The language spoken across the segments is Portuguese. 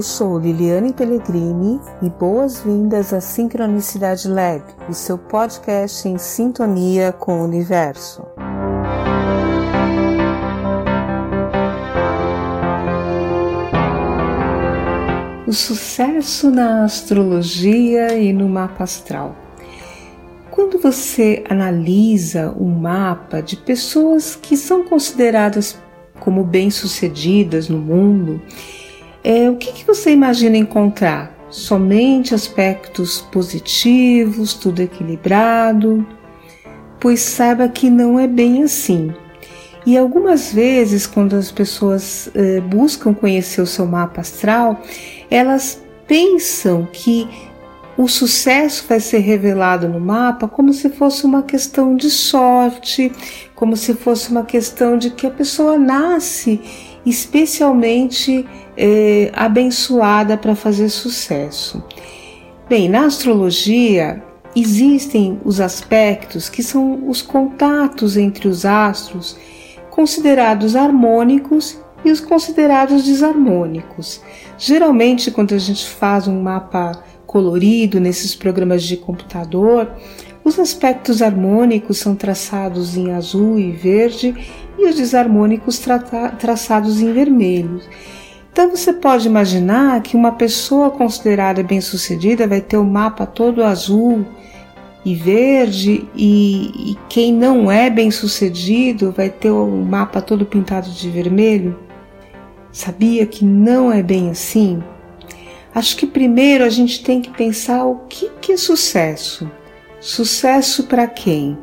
Eu sou Liliane Pellegrini e boas-vindas à Sincronicidade Lab, o seu podcast em sintonia com o universo. O sucesso na astrologia e no mapa astral. Quando você analisa um mapa de pessoas que são consideradas como bem-sucedidas no mundo, é, o que, que você imagina encontrar? Somente aspectos positivos, tudo equilibrado? Pois saiba que não é bem assim. E algumas vezes, quando as pessoas é, buscam conhecer o seu mapa astral, elas pensam que o sucesso vai ser revelado no mapa como se fosse uma questão de sorte, como se fosse uma questão de que a pessoa nasce especialmente é, abençoada para fazer sucesso. Bem, na astrologia existem os aspectos que são os contatos entre os astros, considerados harmônicos e os considerados desarmônicos. Geralmente, quando a gente faz um mapa colorido nesses programas de computador, os aspectos harmônicos são traçados em azul e verde e os desarmônicos tra traçados em vermelho. Então você pode imaginar que uma pessoa considerada bem-sucedida vai ter o mapa todo azul e verde e, e quem não é bem-sucedido vai ter o mapa todo pintado de vermelho? Sabia que não é bem assim? Acho que primeiro a gente tem que pensar o que, que é sucesso. Sucesso para quem?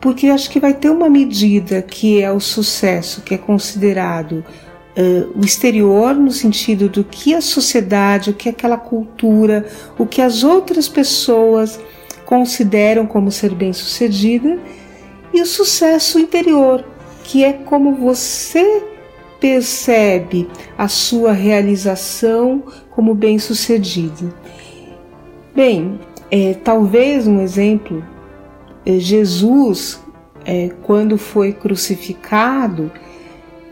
Porque acho que vai ter uma medida que é o sucesso, que é considerado uh, o exterior, no sentido do que a sociedade, o que aquela cultura, o que as outras pessoas consideram como ser bem-sucedida, e o sucesso interior, que é como você percebe a sua realização como bem-sucedida. Bem, é, talvez um exemplo, é, Jesus, é, quando foi crucificado,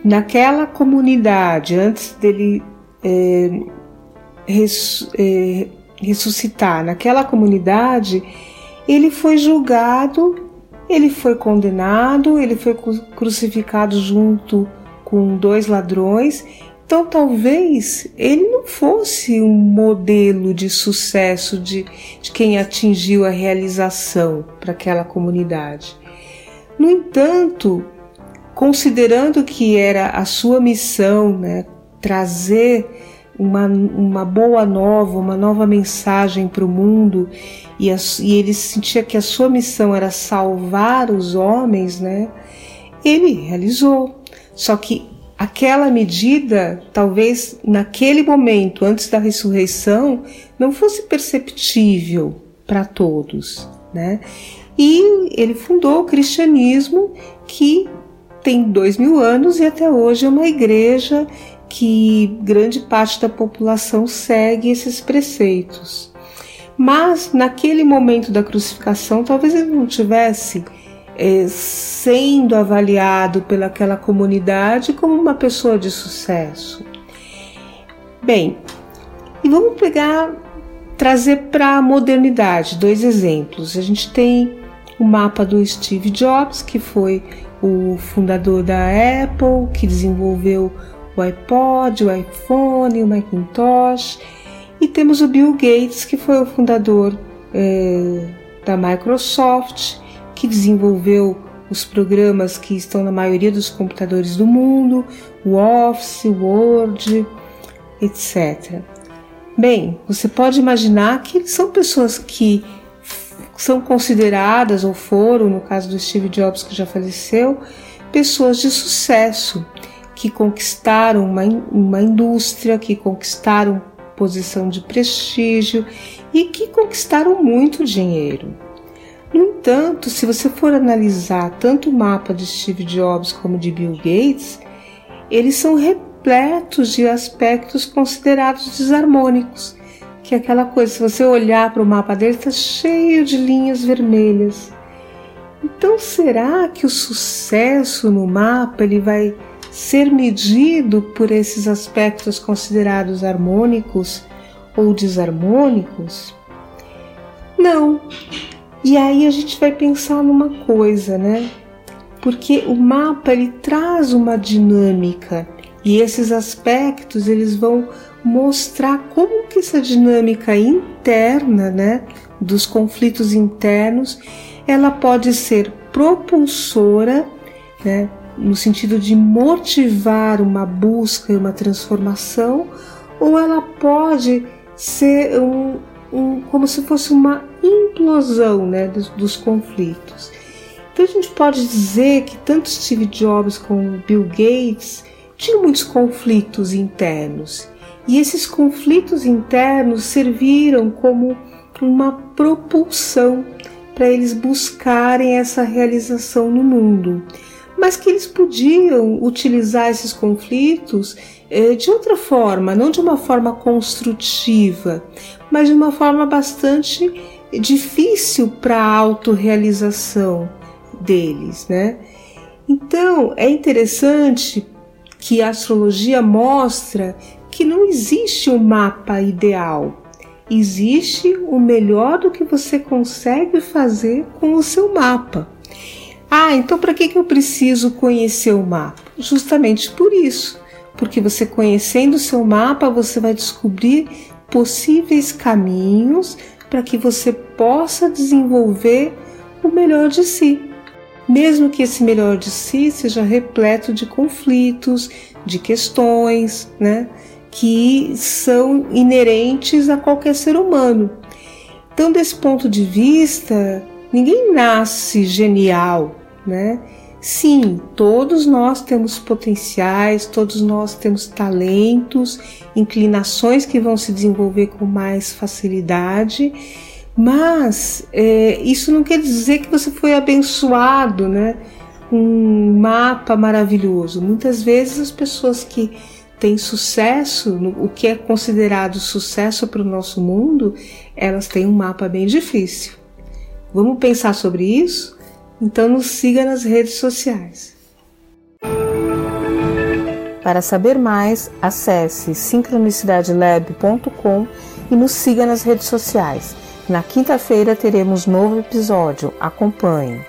naquela comunidade, antes dele é, res, é, ressuscitar, naquela comunidade, ele foi julgado, ele foi condenado, ele foi crucificado junto com dois ladrões então, talvez ele não fosse um modelo de sucesso de, de quem atingiu a realização para aquela comunidade. No entanto, considerando que era a sua missão né, trazer uma, uma boa nova, uma nova mensagem para o mundo, e, a, e ele sentia que a sua missão era salvar os homens, né, ele realizou. Só que aquela medida, talvez naquele momento, antes da ressurreição, não fosse perceptível para todos, né? E ele fundou o cristianismo que tem dois mil anos e até hoje é uma igreja que grande parte da população segue esses preceitos. Mas naquele momento da crucificação, talvez ele não tivesse é, sendo avaliado pelaquela comunidade como uma pessoa de sucesso. Bem, e vamos pegar, trazer para a modernidade dois exemplos. A gente tem o mapa do Steve Jobs, que foi o fundador da Apple, que desenvolveu o iPod, o iPhone, o Macintosh, e temos o Bill Gates, que foi o fundador é, da Microsoft que desenvolveu os programas que estão na maioria dos computadores do mundo, o Office, o Word, etc. Bem, você pode imaginar que são pessoas que são consideradas ou foram, no caso do Steve Jobs que já faleceu, pessoas de sucesso que conquistaram uma, uma indústria, que conquistaram posição de prestígio e que conquistaram muito dinheiro. No entanto, se você for analisar tanto o mapa de Steve Jobs como de Bill Gates, eles são repletos de aspectos considerados desarmônicos. Que é aquela coisa, se você olhar para o mapa dele, está cheio de linhas vermelhas. Então, será que o sucesso no mapa ele vai ser medido por esses aspectos considerados harmônicos ou desarmônicos? Não. E aí a gente vai pensar numa coisa, né? Porque o mapa ele traz uma dinâmica e esses aspectos eles vão mostrar como que essa dinâmica interna, né, dos conflitos internos, ela pode ser propulsora, né, no sentido de motivar uma busca e uma transformação, ou ela pode ser um, um como se fosse uma implosão, né, dos, dos conflitos. Então a gente pode dizer que tanto Steve Jobs como Bill Gates tinham muitos conflitos internos. E esses conflitos internos serviram como uma propulsão para eles buscarem essa realização no mundo. Mas que eles podiam utilizar esses conflitos de outra forma, não de uma forma construtiva, mas de uma forma bastante difícil para a autorrealização deles, né? Então é interessante que a astrologia mostra que não existe um mapa ideal. Existe o melhor do que você consegue fazer com o seu mapa. Ah, então para que, que eu preciso conhecer o mapa? Justamente por isso, porque você conhecendo o seu mapa, você vai descobrir possíveis caminhos para que você possa desenvolver o melhor de si mesmo que esse melhor de si seja repleto de conflitos, de questões, né, que são inerentes a qualquer ser humano. Então, desse ponto de vista, ninguém nasce genial, né? Sim, todos nós temos potenciais, todos nós temos talentos, inclinações que vão se desenvolver com mais facilidade mas é, isso não quer dizer que você foi abençoado, né? Um mapa maravilhoso. Muitas vezes as pessoas que têm sucesso, o que é considerado sucesso para o nosso mundo, elas têm um mapa bem difícil. Vamos pensar sobre isso? Então nos siga nas redes sociais. Para saber mais, acesse sincronicidadelab.com e nos siga nas redes sociais. Na quinta-feira teremos novo episódio. Acompanhe.